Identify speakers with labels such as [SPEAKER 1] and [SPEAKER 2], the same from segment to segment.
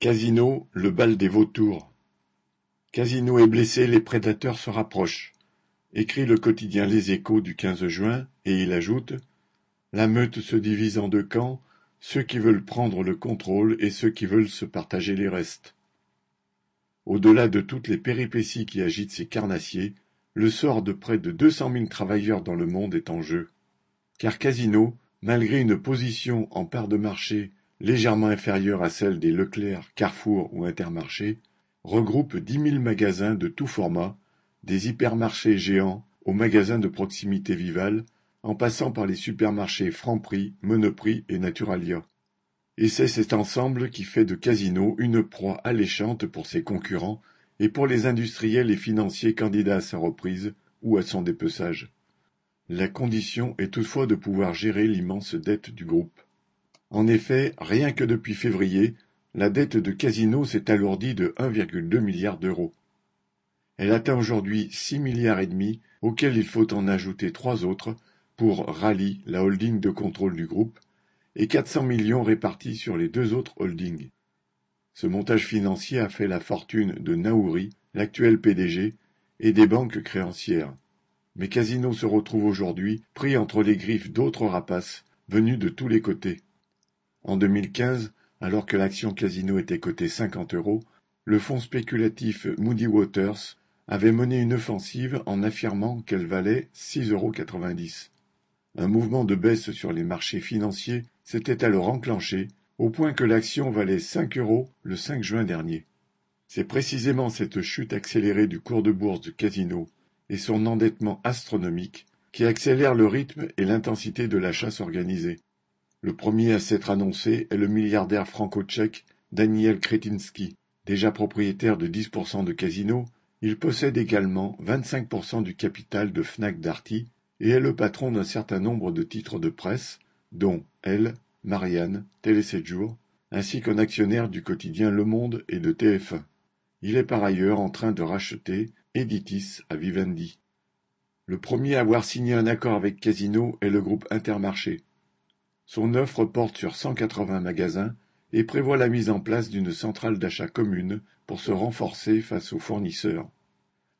[SPEAKER 1] Casino, le bal des vautours. Casino est blessé, les prédateurs se rapprochent, écrit le quotidien Les Échos du 15 juin, et il ajoute La meute se divise en deux camps, ceux qui veulent prendre le contrôle et ceux qui veulent se partager les restes. Au-delà de toutes les péripéties qui agitent ces carnassiers, le sort de près de deux cent mille travailleurs dans le monde est en jeu. Car Casino, malgré une position en part de marché légèrement inférieure à celle des Leclerc, Carrefour ou Intermarché, regroupe dix mille magasins de tous formats, des hypermarchés géants aux magasins de proximité Vival, en passant par les supermarchés Franprix, Monoprix et Naturalia. Et c'est cet ensemble qui fait de Casino une proie alléchante pour ses concurrents et pour les industriels et financiers candidats à sa reprise ou à son dépeçage. La condition est toutefois de pouvoir gérer l'immense dette du groupe. En effet, rien que depuis février, la dette de Casino s'est alourdie de 1,2 milliard d'euros. Elle atteint aujourd'hui six milliards et demi, auxquels il faut en ajouter trois autres pour Rally, la holding de contrôle du groupe, et 400 millions répartis sur les deux autres holdings. Ce montage financier a fait la fortune de Naouri, l'actuel PDG, et des banques créancières. Mais Casino se retrouve aujourd'hui pris entre les griffes d'autres rapaces venus de tous les côtés. En 2015, alors que l'action Casino était cotée 50 euros, le fonds spéculatif Moody Waters avait mené une offensive en affirmant qu'elle valait 6,90 euros. Un mouvement de baisse sur les marchés financiers s'était alors enclenché, au point que l'action valait 5 euros le 5 juin dernier. C'est précisément cette chute accélérée du cours de bourse de Casino et son endettement astronomique qui accélèrent le rythme et l'intensité de la chasse organisée. Le premier à s'être annoncé est le milliardaire franco-tchèque Daniel Kretinsky. Déjà propriétaire de 10% de Casino, il possède également 25% du capital de Fnac Darty et est le patron d'un certain nombre de titres de presse, dont Elle, Marianne, Télé 7 jours, ainsi qu'un actionnaire du quotidien Le Monde et de TF1. Il est par ailleurs en train de racheter Editis à Vivendi. Le premier à avoir signé un accord avec Casino est le groupe Intermarché. Son offre porte sur 180 magasins et prévoit la mise en place d'une centrale d'achat commune pour se renforcer face aux fournisseurs.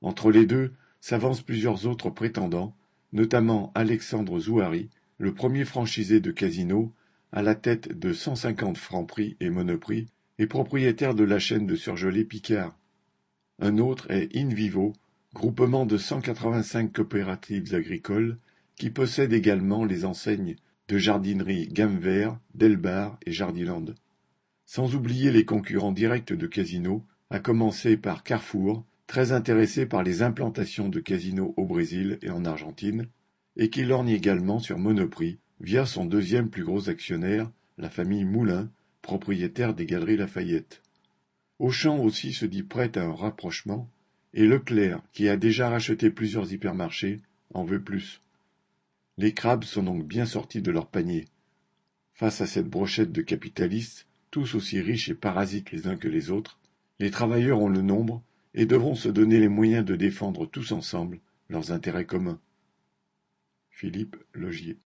[SPEAKER 1] Entre les deux s'avancent plusieurs autres prétendants, notamment Alexandre Zouari, le premier franchisé de Casino, à la tête de 150 Franprix et Monoprix, et propriétaire de la chaîne de surgelés Picard. Un autre est InVivo, groupement de 185 coopératives agricoles, qui possède également les enseignes de jardinerie Gamme Vert, Delbar et Jardiland. Sans oublier les concurrents directs de Casino, à commencer par Carrefour, très intéressé par les implantations de Casino au Brésil et en Argentine, et qui lorgne également sur Monoprix via son deuxième plus gros actionnaire, la famille Moulin, propriétaire des Galeries Lafayette. Auchan aussi se dit prêt à un rapprochement, et Leclerc, qui a déjà racheté plusieurs hypermarchés, en veut plus. Les crabes sont donc bien sortis de leur panier. Face à cette brochette de capitalistes, tous aussi riches et parasites les uns que les autres, les travailleurs ont le nombre et devront se donner les moyens de défendre tous ensemble leurs intérêts communs. Philippe Logier